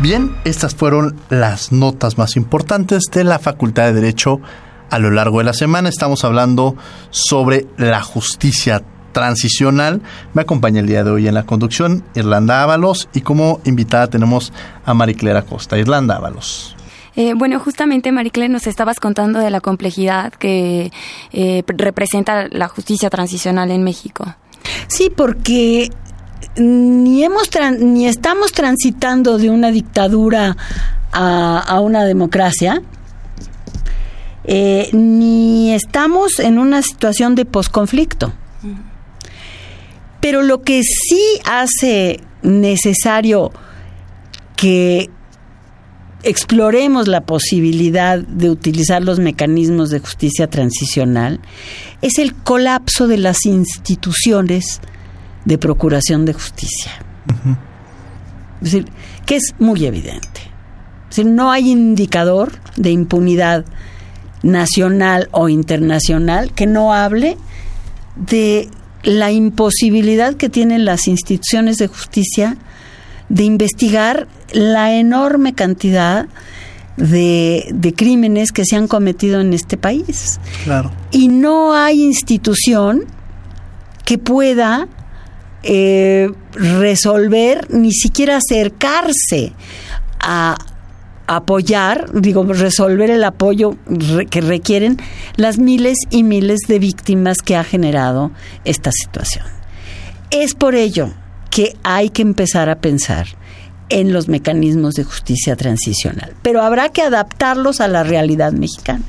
Speaker 1: Bien, estas fueron las notas más importantes de la Facultad de Derecho a lo largo de la semana. Estamos hablando sobre la justicia transicional. Me acompaña el día de hoy en la conducción Irlanda Ábalos y como invitada tenemos a Mariclera Costa. Irlanda Ábalos.
Speaker 2: Eh, bueno, justamente, Maricler, nos estabas contando de la complejidad que eh, representa la justicia transicional en México.
Speaker 6: Sí, porque ni, hemos ni estamos transitando de una dictadura a, una democracia, eh, ni estamos en una situación de posconflicto. Pero lo que sí hace necesario que exploremos la posibilidad de utilizar los mecanismos de justicia transicional es el colapso de las instituciones de procuración de justicia. Es decir, que es muy evidente. Es decir, no hay indicador de impunidad nacional o internacional que no hable de la imposibilidad que tienen las instituciones de justicia de investigar la enorme cantidad de, de, crímenes que se han cometido en este país.
Speaker 1: Claro.
Speaker 6: Y no hay institución que pueda eh, resolver, ni siquiera acercarse a apoyar, digo, resolver el apoyo que requieren las miles y miles de víctimas que ha generado esta situación. Es por ello que hay que empezar a pensar en los mecanismos de justicia transicional, pero habrá que adaptarlos a la realidad mexicana.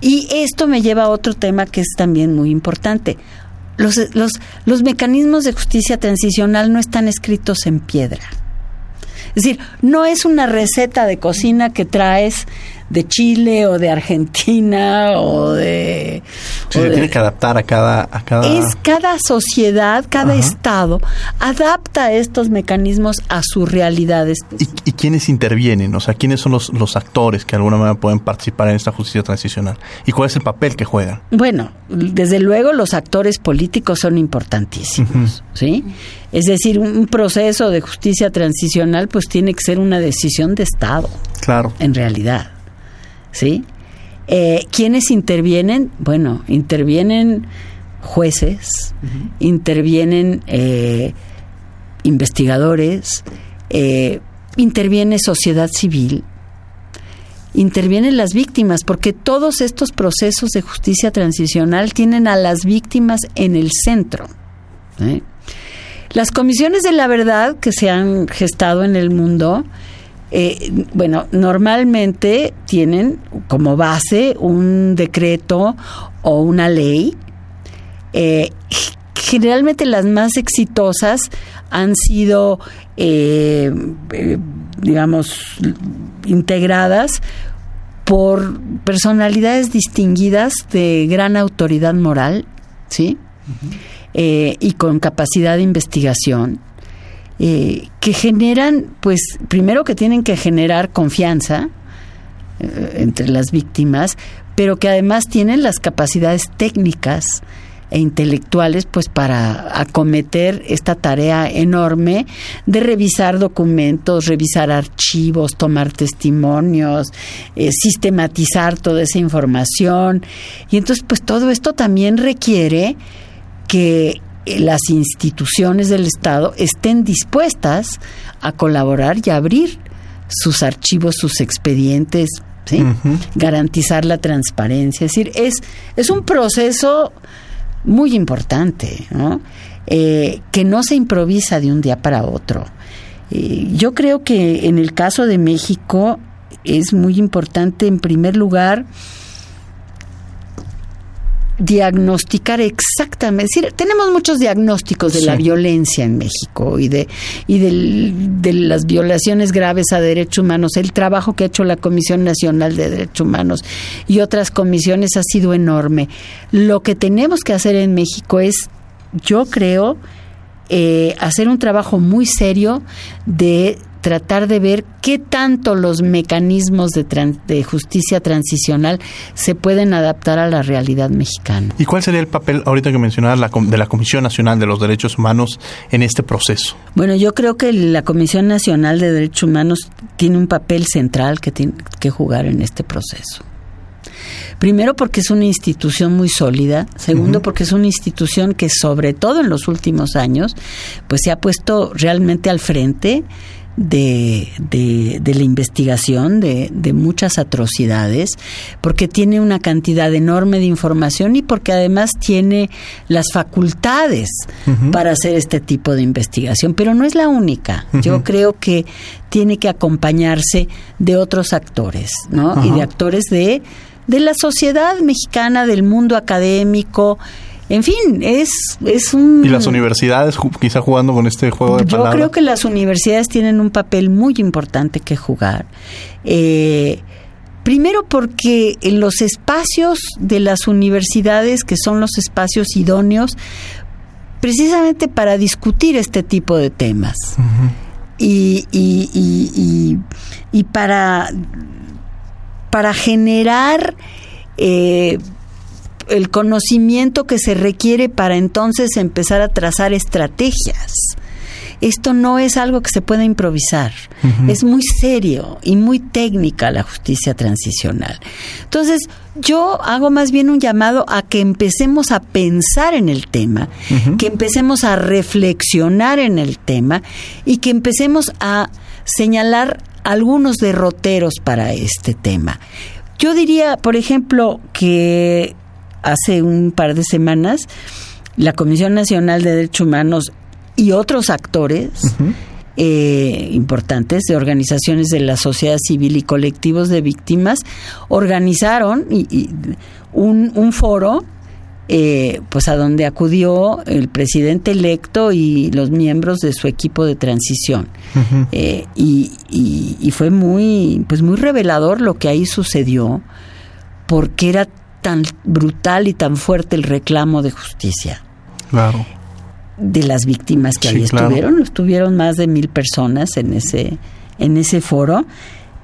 Speaker 6: Y esto me lleva a otro tema que es también muy importante los, los, los mecanismos de justicia transicional no están escritos en piedra. Es decir, no es una receta de cocina que traes de Chile o de Argentina o de...
Speaker 1: se tiene que adaptar a cada, a cada...
Speaker 6: Es cada sociedad, cada estado adapta estos mecanismos a sus realidades.
Speaker 1: ¿Y, ¿Y, quiénes intervienen? O sea, ¿quiénes son los, los actores que de alguna manera pueden participar en esta justicia transicional? ¿Y cuál es el papel que juegan?
Speaker 6: Bueno, desde luego los actores políticos son importantísimos, ¿sí? Es decir, un proceso de justicia transicional pues tiene que ser una decisión de Estado.
Speaker 1: Claro.
Speaker 6: En realidad. ¿Sí? Eh, ¿Quiénes intervienen? Bueno, intervienen jueces, intervienen eh, investigadores, eh, interviene sociedad civil, intervienen las víctimas, porque todos estos procesos de justicia transicional tienen a las víctimas en el centro. Las comisiones de la verdad que se han gestado en el mundo eh, bueno, normalmente tienen como base un decreto o una ley. Eh, generalmente las más exitosas han sido, eh, digamos, integradas por personalidades distinguidas de gran autoridad moral, ¿sí? y con capacidad de investigación eh, que generan, pues, primero que tienen que generar confianza eh, entre las víctimas, pero que además tienen las capacidades técnicas e intelectuales pues para acometer esta tarea enorme de revisar documentos, revisar archivos, tomar testimonios, eh, sistematizar toda esa información. Y entonces pues todo esto también requiere que las instituciones del Estado estén dispuestas a colaborar y abrir sus archivos, sus expedientes, ¿sí? garantizar la transparencia. Es decir, es, es un proceso muy importante, ¿no? Eh, que no se improvisa de un día para otro. Eh, yo creo que en el caso de México es muy importante, en primer lugar, diagnosticar exactamente, es decir, tenemos muchos diagnósticos de la violencia en México y de y de las violaciones graves a derechos humanos. El trabajo que ha hecho la Comisión Nacional de Derechos Humanos y otras comisiones ha sido enorme. Lo que tenemos que hacer en México es, yo creo, eh, hacer un trabajo muy serio de tratar de ver qué tanto los mecanismos de, justicia transicional se pueden adaptar a la realidad mexicana.
Speaker 1: ¿Y cuál sería el papel, ahorita que mencionabas, la, de la Comisión Nacional de los Derechos Humanos en este proceso?
Speaker 6: Bueno, yo creo que la Comisión Nacional de Derechos Humanos tiene un papel central que tiene que jugar en este proceso. Primero porque es una institución muy sólida, segundo porque es una institución que sobre todo en los últimos años pues se ha puesto realmente al frente de, de, la investigación de, de, muchas atrocidades, porque tiene una cantidad enorme de información y porque además tiene las facultades para hacer este tipo de investigación, pero no es la única. Yo creo que tiene que acompañarse de otros actores, ¿no? Y de actores de, de la sociedad mexicana, del mundo académico, en fin, es, es un...
Speaker 1: ¿Y las universidades quizá jugando con este juego de
Speaker 6: Yo creo que las universidades tienen un papel muy importante que jugar. Eh, primero porque en los espacios de las universidades, que son los espacios idóneos, precisamente para discutir este tipo de temas. y, y, y, y, para, para generar... Eh, el conocimiento que se requiere para entonces empezar a trazar estrategias. Esto no es algo que se pueda improvisar. Es muy serio y muy técnica la justicia transicional. Entonces, yo hago más bien un llamado a que empecemos a pensar en el tema, que empecemos a reflexionar en el tema y que empecemos a señalar algunos derroteros para este tema. Yo diría, por ejemplo, que hace un par de semanas, la Comisión Nacional de Derechos Humanos y otros actores eh, importantes de organizaciones de la sociedad civil y colectivos de víctimas organizaron un, foro eh, pues a donde acudió el presidente electo y los miembros de su equipo de transición. Eh, y, y, fue muy pues muy revelador lo que ahí sucedió porque era tan brutal y tan fuerte el reclamo de justicia.
Speaker 1: Claro.
Speaker 6: De las víctimas que ahí estuvieron, estuvieron más de mil personas en ese, en ese foro,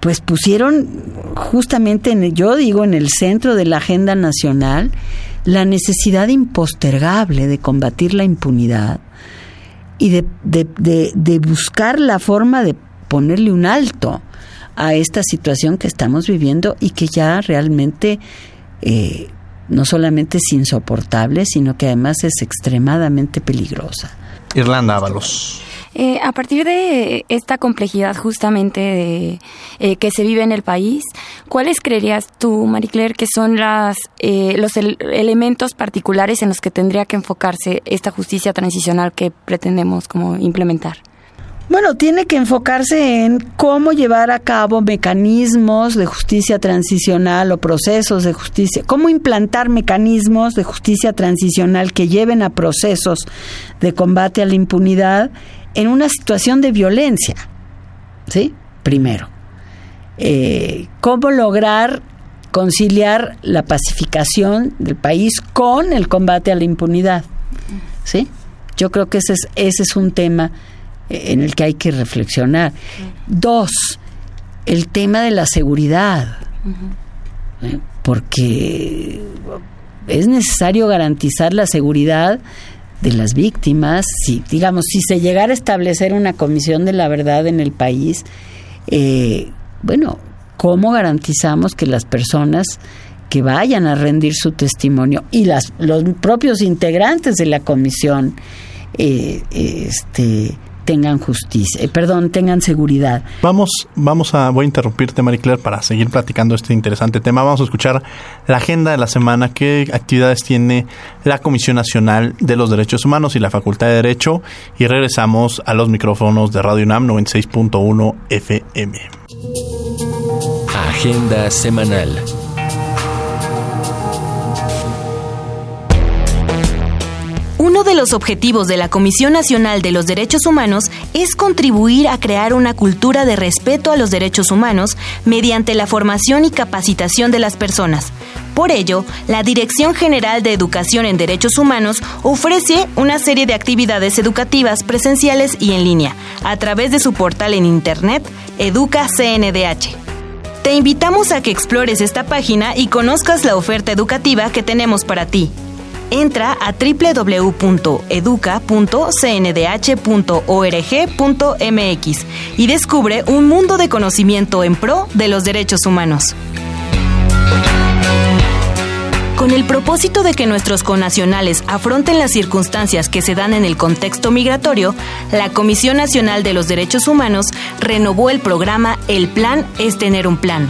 Speaker 6: pues pusieron justamente, en, yo digo, en el centro de la agenda nacional la necesidad impostergable de combatir la impunidad y de, de, de buscar la forma de ponerle un alto a esta situación que estamos viviendo y que ya realmente eh, no solamente es insoportable, sino que además es extremadamente peligrosa.
Speaker 1: Irlanda Ábalos.
Speaker 2: Eh, a partir de esta complejidad justamente de, eh, que se vive en el país, ¿cuáles creerías tú, Marie Claire, que son las, los elementos particulares en los que tendría que enfocarse esta justicia transicional que pretendemos como implementar?
Speaker 6: Bueno, tiene que enfocarse en cómo llevar a cabo mecanismos de justicia transicional o procesos de justicia, cómo implantar mecanismos de justicia transicional que lleven a procesos de combate a la impunidad en una situación de violencia. ¿Sí? Primero. Eh, cómo lograr conciliar la pacificación del país con el combate a la impunidad. ¿Sí? Yo creo que ese es, ese es un tema en el que hay que reflexionar. Dos, el tema de la seguridad, ¿eh? porque es necesario garantizar la seguridad de las víctimas. Si, digamos, si se llegara a establecer una comisión de la verdad en el país, eh, bueno, ¿cómo garantizamos que las personas que vayan a rendir su testimonio y las, los propios integrantes de la comisión eh, este, tengan justicia, eh, perdón, tengan seguridad.
Speaker 1: Vamos, vamos a, voy a interrumpirte, Marie Claire, para seguir platicando este interesante tema. Vamos a escuchar la agenda de la semana, qué actividades tiene la Comisión Nacional de los Derechos Humanos y la Facultad de Derecho y regresamos a los micrófonos de Radio UNAM 96.1 FM.
Speaker 10: Agenda semanal.
Speaker 9: De los objetivos de la Comisión Nacional de los Derechos Humanos es contribuir a crear una cultura de respeto a los derechos humanos mediante la formación y capacitación de las personas. Por ello, la Dirección General de Educación en Derechos Humanos ofrece una serie de actividades educativas presenciales y en línea a través de su portal en Internet Educa CNDH. Te invitamos a que explores esta página y conozcas la oferta educativa que tenemos para ti. Entra a www.educa.cndh.org.mx y descubre un mundo de conocimiento en pro de los derechos humanos. Con el propósito de que nuestros conacionales afronten las circunstancias que se dan en el contexto migratorio, la Comisión Nacional de los Derechos Humanos renovó el programa El Plan es Tener un Plan.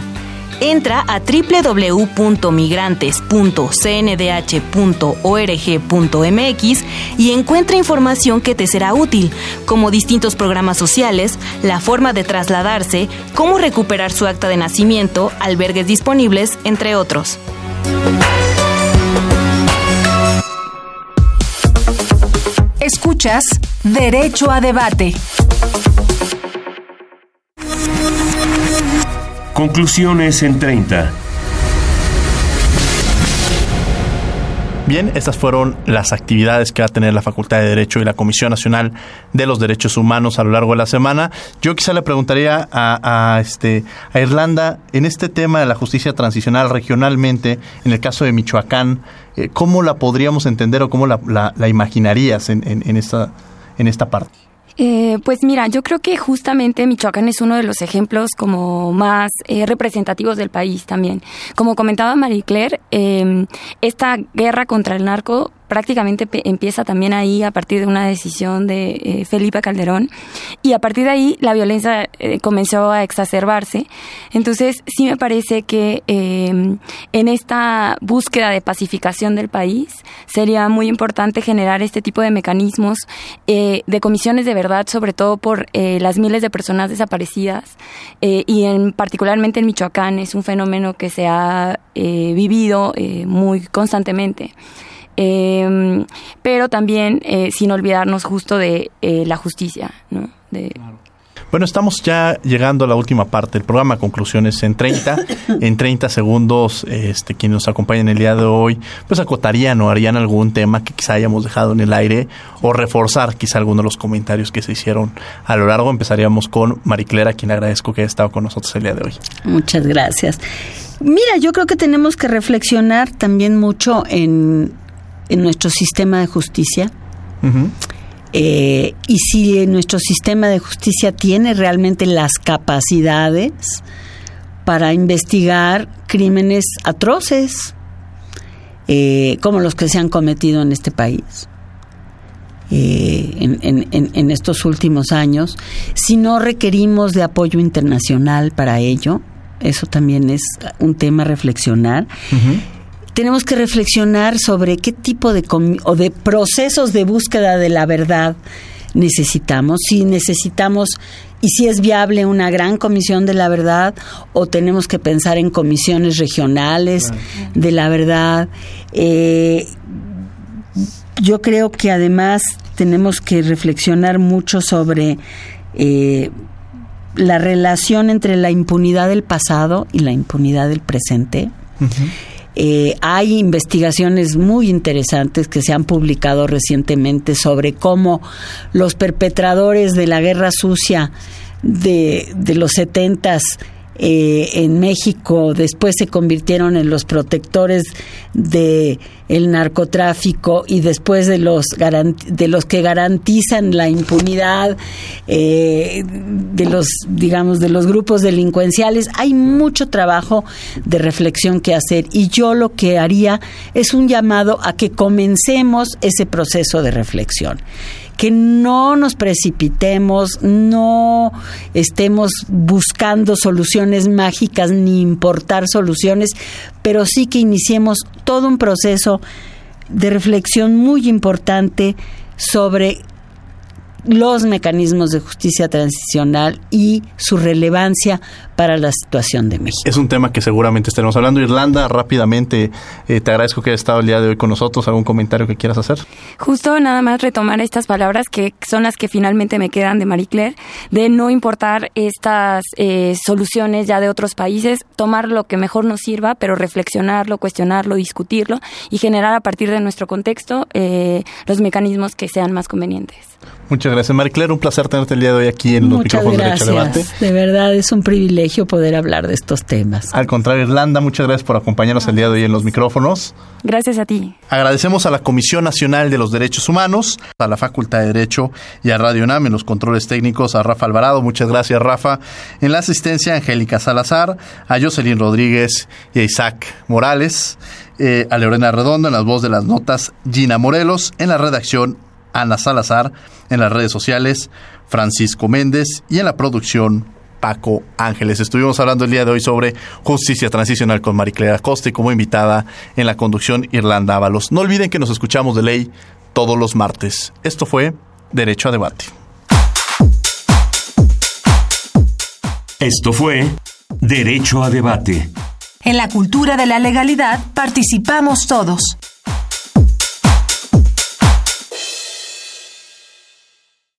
Speaker 9: Entra a www.migrantes.cndh.org.mx y encuentra información que te será útil, como distintos programas sociales, la forma de trasladarse, cómo recuperar su acta de nacimiento, albergues disponibles, entre otros.
Speaker 3: Escuchas Derecho a Debate.
Speaker 8: Conclusiones en 30.
Speaker 1: Bien, estas fueron las actividades que va a tener la Facultad de Derecho y la Comisión Nacional de los Derechos Humanos a lo largo de la semana. Yo quizá le preguntaría a, este, a Irlanda, en este tema de la justicia transicional regionalmente, en el caso de Michoacán, eh, ¿cómo la podríamos entender o cómo la, imaginarías en, esta, en esta parte?
Speaker 2: Eh, pues mira, yo creo que justamente Michoacán es uno de los ejemplos como más eh, representativos del país también. Como comentaba Marie Claire, eh, esta guerra contra el narco prácticamente empieza también ahí a partir de una decisión de eh, Felipe Calderón y a partir de ahí la violencia eh, comenzó a exacerbarse. Entonces sí me parece que em, en esta búsqueda de pacificación del país sería muy importante generar este tipo de mecanismos eh, de comisiones de verdad, sobre todo por las miles de personas desaparecidas y en particularmente en Michoacán es un fenómeno que se ha vivido muy constantemente. Em, pero también eh, sin olvidarnos justo de eh, la justicia, ¿no?
Speaker 1: Bueno, estamos ya llegando a la última parte del programa, conclusiones en 30. en 30 segundos, este, quienes nos acompañan el día de hoy, pues acotarían o harían algún tema que quizá hayamos dejado en el aire o reforzar quizá algunos de los comentarios que se hicieron a lo largo. Empezaríamos con Mariclera, a quien agradezco que haya estado con nosotros el día de hoy.
Speaker 6: Muchas gracias. Mira, yo creo que tenemos que reflexionar también mucho en en nuestro sistema de justicia. Eh, y si nuestro sistema de justicia tiene realmente las capacidades para investigar crímenes atroces eh, como los que se han cometido en este país. Eh, en, estos últimos años, si no requerimos de apoyo internacional para ello, eso también es un tema a reflexionar tenemos que reflexionar sobre qué tipo de, o de procesos de búsqueda de la verdad necesitamos, si necesitamos y si es viable una gran comisión de la verdad o tenemos que pensar en comisiones regionales de la verdad. Eh, yo creo que además tenemos que reflexionar mucho sobre eh, la relación entre la impunidad del pasado y la impunidad del presente. Eh, hay investigaciones muy interesantes que se han publicado recientemente sobre cómo los perpetradores de la guerra sucia de, de los setentas eh, en México después se convirtieron en los protectores de el narcotráfico y después de los de los que garantizan la impunidad eh, de los digamos de los grupos delincuenciales. Hay mucho trabajo de reflexión que hacer y yo lo que haría es un llamado a que comencemos ese proceso de reflexión que no nos precipitemos, no estemos buscando soluciones mágicas ni importar soluciones, pero sí que iniciemos todo un proceso de reflexión muy importante sobre los mecanismos de justicia transicional y su relevancia para la situación de México.
Speaker 1: Es un tema que seguramente estaremos hablando. Irlanda, rápidamente, eh, te agradezco que hayas estado el día de hoy con nosotros. ¿Algún comentario que quieras hacer?
Speaker 2: Justo nada más retomar estas palabras que son las que finalmente me quedan de Marie Claire, de no importar estas eh, soluciones ya de otros países, tomar lo que mejor nos sirva, pero reflexionarlo, cuestionarlo, discutirlo y generar a partir de nuestro contexto eh, los mecanismos que sean más convenientes.
Speaker 1: Muchas gracias, Marie Claire. Un placer tenerte el día de hoy aquí en los
Speaker 6: muchas
Speaker 1: micrófonos
Speaker 6: gracias.
Speaker 1: de Derecho a Debate.
Speaker 6: De verdad es un privilegio poder hablar de estos temas.
Speaker 1: Al contrario, Irlanda, muchas gracias por acompañarnos el día de hoy en los micrófonos.
Speaker 2: Gracias a ti.
Speaker 1: Agradecemos a la Comisión Nacional de los Derechos Humanos, a la Facultad de Derecho y a Radio UNAM en los controles técnicos, a Rafa Alvarado, muchas gracias Rafa, en la asistencia Angélica Salazar, a Jocelyn Rodríguez y a Isaac Morales, eh, a Lorena Redondo en las voz de las notas, Gina Morelos, en la redacción Ana Salazar, en las redes sociales Francisco Méndez y en la producción Paco Ángeles. Estuvimos hablando el día de hoy sobre justicia transicional con Mariclera Acosta y como invitada en la conducción Irlanda Ábalos. No olviden que nos escuchamos de ley todos los martes. Esto fue Derecho a Debate.
Speaker 8: Esto fue Derecho a Debate.
Speaker 3: En la cultura de la legalidad participamos todos.